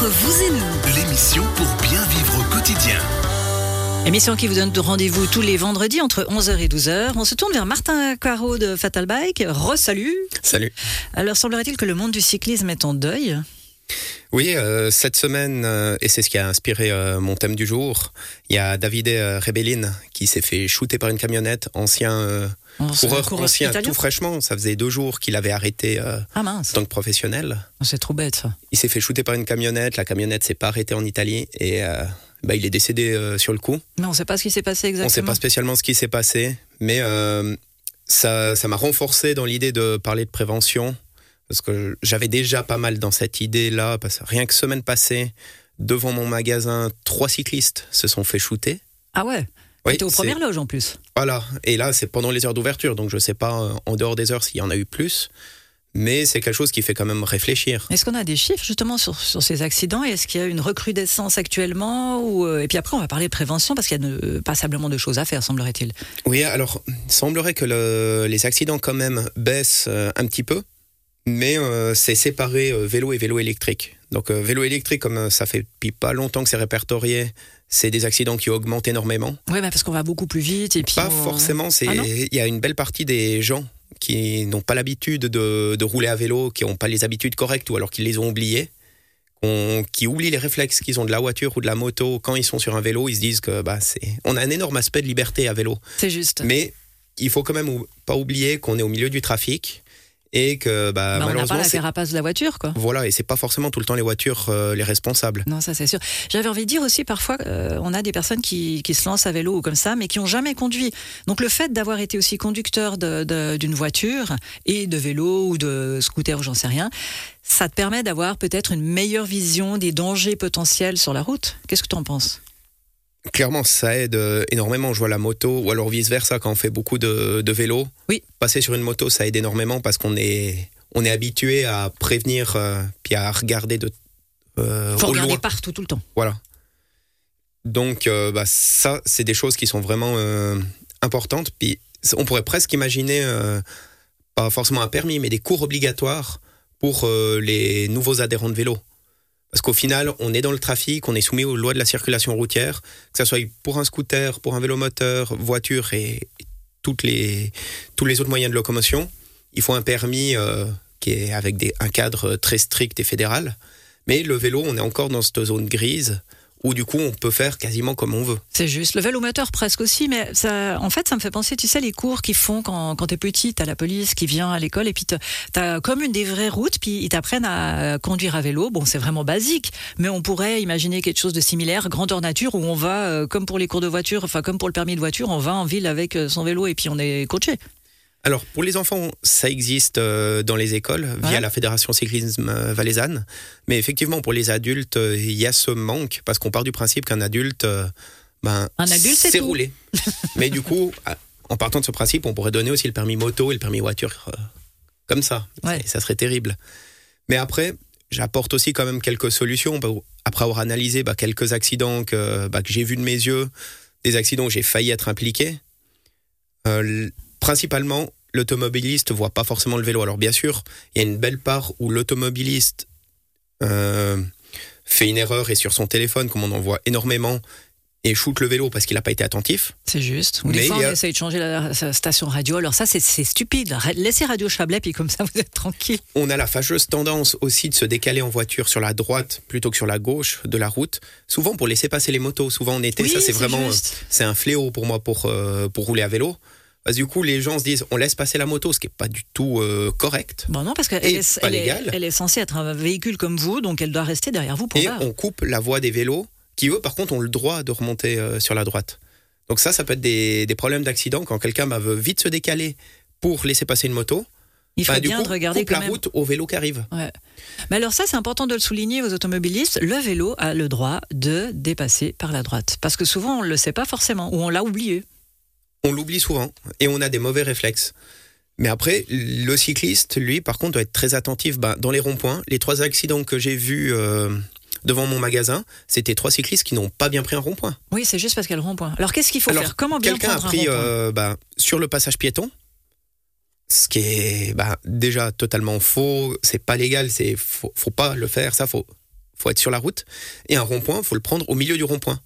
Entre vous et nous, L'émission pour bien vivre au quotidien. Émission qui vous donne rendez-vous tous les vendredis entre 11h et 12h. On se tourne vers Martin Caro de Fatal Bike. Re-salut. Salut. Alors semblerait-il que le monde du cyclisme est en deuil? Oui, euh, cette semaine, euh, et c'est ce qui a inspiré euh, mon thème du jour, il y a Davide euh, Rebellin qui s'est fait shooter par une camionnette, ancien coureur, coureur ancien italien tout fraîchement. Ça faisait deux jours qu'il avait arrêté Ah mince, en tant que professionnel. c'est trop bête ça. Il s'est fait shooter par une camionnette, la camionnette s'est pas arrêtée en Italie et bah, il est décédé sur le coup. Mais on ne sait pas ce qui s'est passé On ne sait exactement. pas spécialement ce qui s'est passé, mais ça ça m'a renforcé dans l'idée de parler de prévention, parce que j'avais déjà pas mal dans cette idée-là, parce que rien que semaine passée, devant mon magasin, trois cyclistes se sont fait shooter. Ah ouais? Oui, T'es aux premières loges en plus. Voilà, et là c'est pendant les heures d'ouverture, donc je sais pas euh, en dehors des heures s'il y en a eu plus, mais c'est quelque chose qui fait quand même réfléchir. Est-ce qu'on a des chiffres justement sur, sur ces accidents? Est-ce qu'il y a une recrudescence actuellement ou, euh, Et puis après, on va parler de prévention parce qu'il y a de- passablement de choses à faire, semblerait-il. Oui, alors, semblerait que le- les accidents quand même baissent euh, un petit peu, mais euh, c'est séparé euh, vélo et vélo électrique. Donc, euh, vélo électrique, comme ça fait depuis pas longtemps que c'est répertorié, c'est des accidents qui augmentent énormément. Oui, parce qu'on va beaucoup plus vite et puis. Pas on- forcément, c'est Ah il y a une belle partie des gens qui n'ont pas l'habitude de, de rouler à vélo, qui n'ont pas les habitudes correctes ou alors qui les ont oubliées, qui oublient les réflexes qu'ils ont de la voiture ou de la moto quand ils sont sur un vélo, ils se disent que bah, c'est on a un énorme aspect de liberté à vélo. C'est juste. Mais il faut quand même pas oublier qu'on est au milieu du trafic et que bah, Bah, on n'a pas malheureusement, la carapace de la voiture, quoi. voilà, et c'est pas forcément tout le temps les voitures euh, les responsables. Non, ça c'est sûr. J'avais envie de dire aussi, parfois, euh, on a des personnes qui, qui se lancent à vélo ou comme ça, mais qui ont jamais conduit. Donc le fait d'avoir été aussi conducteur d'une voiture et de vélo ou de scooter ou j'en sais rien, ça te permet d'avoir peut-être une meilleure vision des dangers potentiels sur la route. Qu'est-ce que tu en penses? Clairement, ça aide euh, énormément. Je vois la moto, ou alors vice versa, quand on fait beaucoup de, de vélo. Oui. Passer sur une moto, ça aide énormément parce qu'on est, on est habitué à prévenir euh, puis à regarder de euh, Faut au regarder loin. partout tout le temps. Voilà. Donc, euh, bah, ça, c'est des choses qui sont vraiment importantes. Puis, on pourrait presque imaginer, pas forcément un permis, mais des cours obligatoires pour les nouveaux adhérents de vélo. Parce qu'au final, on est dans le trafic, on est soumis aux lois de la circulation routière, que ce soit pour un scooter, pour un vélomoteur, voiture et, tous les autres moyens de locomotion. Il faut un permis euh, qui est avec un cadre très strict et fédéral. Mais le vélo, on est encore dans cette zone grise où du coup, on peut faire quasiment comme on veut. C'est juste. Le vélomoteur presque aussi, mais ça, en fait, ça me fait penser, tu sais, les cours qu'ils font quand, quand t'es petit, t'as la police qui vient à l'école et puis t'as comme une des vraies routes, puis ils t'apprennent à conduire à vélo. Bon, c'est vraiment basique, mais on pourrait imaginer quelque chose de similaire, grandeur nature, où on va, euh, comme pour les cours de voiture, enfin comme pour le permis de voiture, on va en ville avec euh, son vélo et puis on est coaché. Alors, pour les enfants, ça existe euh, dans les écoles via Ouais. la Fédération Cyclisme euh, Valaisanne. Mais effectivement, pour les adultes, euh, il y a ce manque parce qu'on part du principe qu'un adulte, euh, ben, Un adulte, c'est roulé. Mais du coup, à- en partant de ce principe, on pourrait donner aussi le permis moto et le permis voiture comme ça. Ouais. Et ça serait terrible. Mais après, j'apporte aussi quand même quelques solutions. bah, Après avoir analysé bah, quelques accidents que, bah, que j'ai vus de mes yeux, des accidents où j'ai failli être impliqué. Euh, principalement, l'automobiliste voit pas forcément le vélo. Alors bien sûr, il y a une belle part où l'automobiliste euh, fait une erreur et sur son téléphone, comme on en voit énormément, et shoot le vélo parce qu'il n'a pas été attentif. C'est juste. Ou des fois, on a- essaye de changer la, sa station radio. Alors ça, c'est stupide. Laissez Radio Chablais, puis comme ça, vous êtes tranquille. On a la fâcheuse tendance aussi de se décaler en voiture sur la droite plutôt que sur la gauche de la route, souvent pour laisser passer les motos. Souvent en été, Oui, ça c'est vraiment c'est un fléau pour moi pour euh, pour rouler à vélo. Parce que du coup, les gens se disent on laisse passer la moto, ce qui est pas du tout euh, correct. Bon, non, parce qu'elle est, elle est- légal. elle est censée être un véhicule comme vous, donc elle doit rester derrière vous pour Et voir. on coupe la voie des vélos qui, eux, par contre, ont le droit de remonter euh, sur la droite. Donc ça, ça peut être des, des problèmes d'accident quand quelqu'un bah, veut vite se décaler pour laisser passer une moto. Il faut Bah, du bien coup, de regarder quand la même. route au vélo qui arrive. Ouais. Mais alors ça, c'est important de le souligner aux automobilistes. Le vélo a le droit de dépasser par la droite. Parce que souvent, on ne le sait pas forcément, ou on l'a oublié. On l'oublie souvent et on a des mauvais réflexes. Mais après, le cycliste, lui, par contre, doit être très attentif bah, dans les ronds-points. Les trois accidents que j'ai vus euh, devant mon magasin, c'était trois cyclistes qui n'ont pas bien pris un rond-point. Oui, c'est juste parce qu'elle rond-point. Alors qu'est-ce qu'il faut Alors, faire? Comment bien Quelqu'un a prendre un pris rond-point? euh, bah, sur le passage piéton, ce qui est bah, déjà totalement faux. C'est pas légal. C'est faut, faut pas le faire. Ça, faut faut être sur la route. Et un rond-point, faut le prendre au milieu du rond-point. À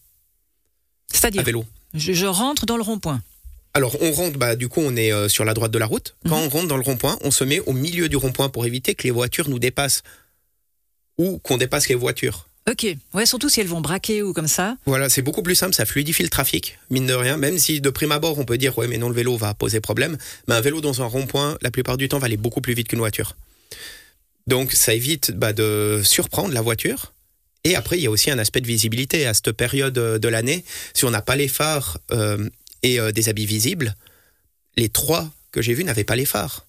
C'est-à-dire, vélo. je, je rentre dans le rond-point. Alors on rentre, bah, du coup on est euh, sur la droite de la route. Quand Mhm. on rentre dans le rond-point, on se met au milieu du rond-point pour éviter que les voitures nous dépassent ou qu'on dépasse les voitures. Ok, ouais, surtout si elles vont braquer ou comme ça. Voilà, c'est beaucoup plus simple, ça fluidifie le trafic, mine de rien. Même si de prime abord on peut dire ouais mais non le vélo va poser problème, mais un vélo dans un rond-point, la plupart du temps va aller beaucoup plus vite qu'une voiture. Donc ça évite bah, de surprendre la voiture. Et après il y a aussi un aspect de visibilité à cette période euh, de l'année. Si on n'a pas les phares euh, et euh, des habits visibles, les trois que j'ai vus n'avaient pas les phares.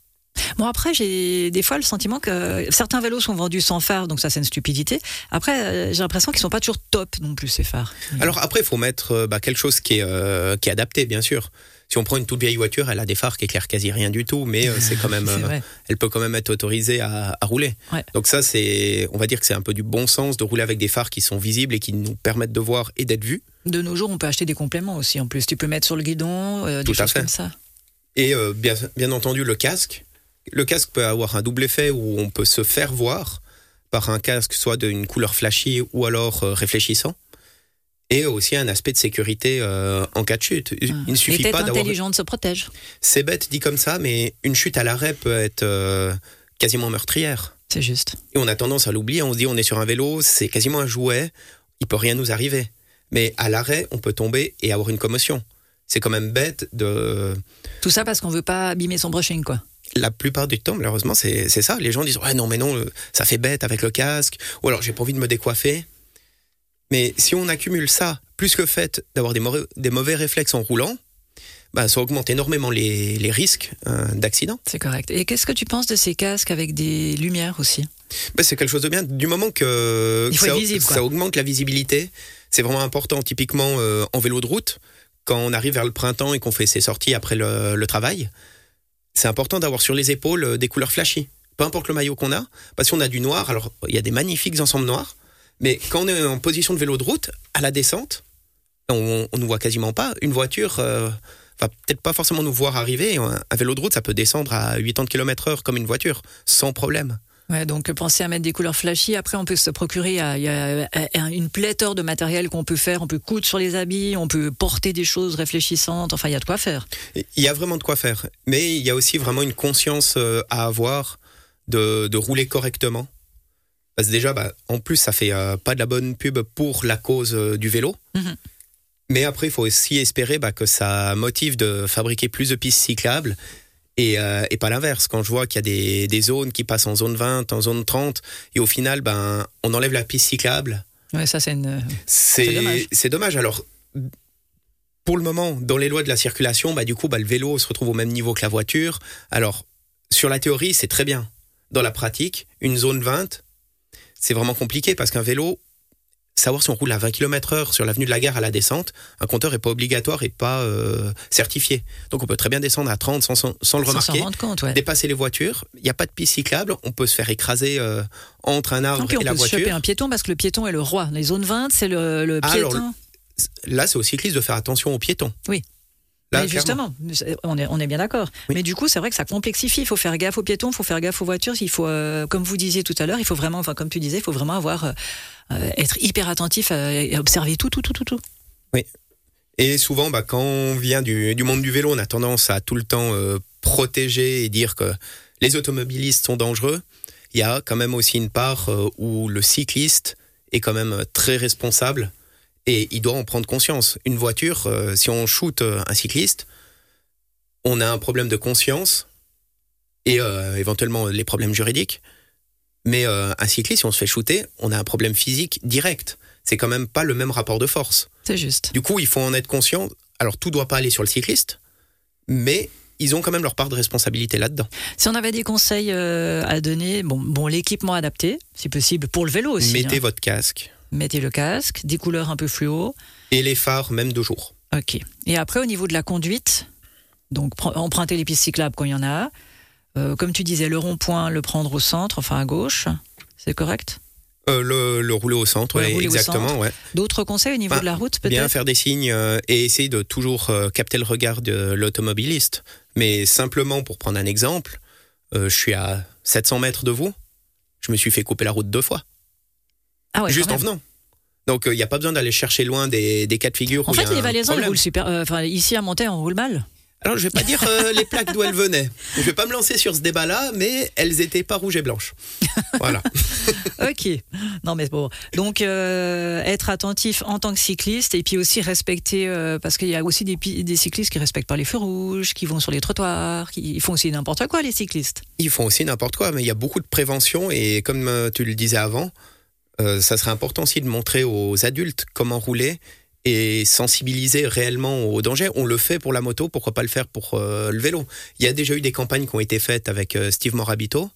Bon, après, j'ai des fois le sentiment que certains vélos sont vendus sans phare, donc ça, c'est une stupidité. Après, euh, j'ai l'impression qu'ils sont pas toujours top non plus, ces phares. Alors après, il faut mettre euh, bah, quelque chose qui est, euh, qui est adapté, bien sûr. Si on prend une toute vieille voiture, elle a des phares qui éclairent quasi rien du tout, mais euh, c'est quand même, euh, elle peut quand même être autorisée à, à rouler. Ouais. Donc ça, c'est, on va dire que c'est un peu du bon sens de rouler avec des phares qui sont visibles et qui nous permettent de voir et d'être vus. De nos jours, on peut acheter des compléments aussi. En plus, tu peux mettre sur le guidon, euh, des Tout à choses fait. comme ça. Et euh, bien, bien entendu, le casque. Le casque peut avoir un double effet où on peut se faire voir par un casque soit d'une couleur flashy ou alors réfléchissant. Et aussi un aspect de sécurité euh, en cas de chute. Il ne Les suffit pas d'avoir intelligentes se protègent. C'est bête dit comme ça, mais une chute à l'arrêt peut être euh, quasiment meurtrière. C'est juste. Et on a tendance à l'oublier. On se dit on est sur un vélo, c'est quasiment un jouet, il peut rien nous arriver. Mais à l'arrêt, on peut tomber et avoir une commotion. C'est quand même bête de. Tout ça parce qu'on veut pas abîmer son brushing, quoi. La plupart du temps, malheureusement, c'est ça. Les gens disent ouais non mais non, ça fait bête avec le casque. Ou alors j'ai pas envie de me décoiffer. Mais si on accumule ça, plus que le fait d'avoir des, mauvais- des mauvais réflexes en roulant, bah, ça augmente énormément les, les risques euh, d'accident. C'est correct. Et qu'est-ce que tu penses de ces casques avec des lumières aussi? Ben, c'est quelque chose de bien. Du moment que, visible, ça augmente la visibilité, c'est vraiment important. Typiquement euh, en vélo de route, quand on arrive vers le printemps et qu'on fait ses sorties après le, le travail, c'est important d'avoir sur les épaules euh, des couleurs flashy. Peu importe le maillot qu'on a, parce qu'on a du noir. Alors il y a des magnifiques ensembles noirs, mais quand on est en position de vélo de route, à la descente, on ne nous voit quasiment pas. Une voiture euh, va peut-être pas forcément nous voir arriver. Un, un vélo de route, ça peut descendre à 80 km/h comme une voiture, sans problème. Ouais, donc pensez à mettre des couleurs flashy. Après, on peut se procurer il y a- il y a euh, une pléthore de matériel qu'on peut faire. On peut coudre sur les habits, on peut porter des choses réfléchissantes. Enfin, il y a de quoi faire. Il y a vraiment de quoi faire. Mais il y a aussi vraiment une conscience euh, à avoir de, de rouler correctement. Parce que déjà, bah, en plus, ça fait euh, pas de la bonne pub pour la cause euh, du vélo. Mhm. Mais après, il faut aussi espérer bah, que ça motive de fabriquer plus de pistes cyclables et, euh, et pas l'inverse. Quand je vois qu'il y a des, des zones qui passent en zone 20, en zone 30, et au final, ben, on enlève la piste cyclable, Ouais, ça, c'est une. C'est dommage. dommage. Alors, pour le moment, dans les lois de la circulation, bah, du coup, bah, le vélo se retrouve au même niveau que la voiture. Alors, sur la théorie, c'est très bien. Dans la pratique, une zone 20, c'est vraiment compliqué parce qu'un vélo, savoir si on roule à 20 km heure sur l'avenue de la gare à la descente, un compteur n'est pas obligatoire et pas euh, certifié. Donc, on peut très bien descendre à 30 sans, sans- sans le Sans s'en remarquer. rendre compte, ouais. Dépasser les voitures, il n'y a pas de piste cyclable, on peut se faire écraser euh, entre un arbre Non, on et la peut se choper voiture. un piéton parce que le piéton est le roi. Les zones 20, c'est le, le Ah, alors, piéton. Là, c'est aux cyclistes de faire attention aux piétons. Oui. Mais justement, on est, on est bien d'accord. Oui. Mais du coup, c'est vrai que ça complexifie. Il faut faire gaffe aux piétons, il faut faire gaffe aux voitures. Il faut, euh, comme vous disiez tout à l'heure, il faut vraiment, enfin, comme tu disais, il faut vraiment avoir, euh, euh, être hyper attentif et observer tout, tout, tout, tout, tout. Et souvent, bah, quand on vient du, du monde du vélo, on a tendance à tout le temps euh, protéger et dire que les automobilistes sont dangereux. Il y a quand même aussi une part où le cycliste est quand même très responsable et il doit en prendre conscience. Une voiture, euh, si on shoot euh, un cycliste, on a un problème de conscience et euh, éventuellement les problèmes juridiques. Mais euh, un cycliste, si on se fait shooter, on a un problème physique direct. C'est quand même pas le même rapport de force. C'est juste. Du coup, il faut en être conscient. Alors, tout doit pas aller sur le cycliste, mais ils ont quand même leur part de responsabilité là-dedans. Si on avait des conseils euh, à donner, bon, bon l'équipement adapté, si possible, pour le vélo aussi. Mettez hein. votre casque Mettez le casque, des couleurs un peu fluo. et les phares, même de jour. Ok. Et après, au niveau de la conduite, donc emprunter les pistes cyclables quand il y en a. Euh, comme tu disais, le rond-point, le prendre au centre, enfin à gauche. C'est correct? Euh, le, le rouler au centre, Ouais, au exactement. centre. ouais. D'autres conseils au niveau de la route, Bien peut-être? faire des signes euh, et essayer de toujours euh, capter le regard de l'automobiliste. Mais simplement, pour prendre un exemple, je suis à 700 mètres de vous. Je me suis fait couper la route deux fois. Ah ouais, juste en venant. Donc, il n'y a pas besoin d'aller chercher loin des, des cas de figure En fait, les Valaisans, ils roulent super. euh, Enfin, ici à Montaix, on roule mal. Alors, je vais pas dire euh, les plaques d'où elles venaient. Je vais pas me lancer sur ce débat-là, mais elles étaient pas rouges et blanches. Voilà. Ok. Non, mais bon. Donc, euh, être attentif en tant que cycliste et puis aussi respecter, euh, parce qu'il y a aussi des, cyclistes qui respectent pas les feux rouges, qui vont sur les trottoirs, qui ils font aussi n'importe quoi, les cyclistes. Ils font aussi n'importe quoi, mais il y a beaucoup de prévention et comme euh, tu le disais avant, euh, ça serait important aussi de montrer aux adultes comment rouler et sensibiliser réellement au danger. On le fait pour la moto, pourquoi pas le faire pour euh, le vélo Il y a déjà eu des campagnes qui ont été faites avec euh, Steve Morabito.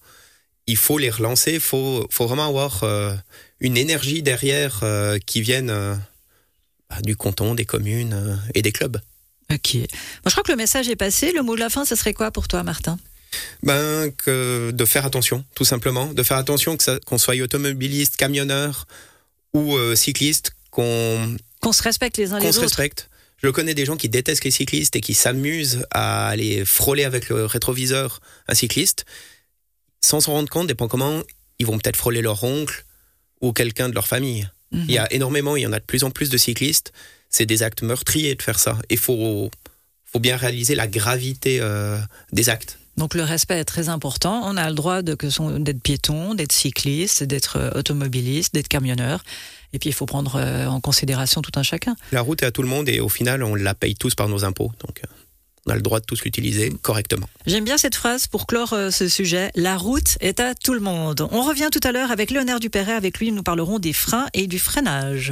Il faut les relancer, il faut, vraiment avoir une énergie derrière qui vienne bah, du canton, des communes et des clubs. Ok. Je crois que le message est passé. Le mot de la fin, ce serait quoi pour toi, Martin? Ben, que de faire attention, tout simplement. De faire attention que qu'on soit automobiliste, camionneur ou euh, cycliste, qu'on Qu'on se respecte les uns qu'on les se autres. respecte. Je connais des gens qui détestent les cyclistes et qui s'amusent à aller frôler avec le rétroviseur un cycliste, sans s'en rendre compte, dépend comment, ils vont peut-être frôler leur oncle ou quelqu'un de leur famille. Mhm. Il y a énormément, il y en a de plus en plus de cyclistes. C'est des actes meurtriers de faire ça. Il faut, faut bien réaliser la gravité euh, des actes. Donc le respect est très important. On a le droit d'être piéton, d'être cycliste, d'être euh, automobiliste, d'être camionneur. Et puis il faut prendre euh, en considération tout un chacun. La route est à tout le monde et au final, on la paye tous par nos impôts. Donc, euh, on a le droit de tous l'utiliser correctement. J'aime bien cette phrase pour clore ce sujet. La route est à tout le monde. On revient tout à l'heure avec Léonard Dupéret. Avec lui, nous parlerons des freins et du freinage.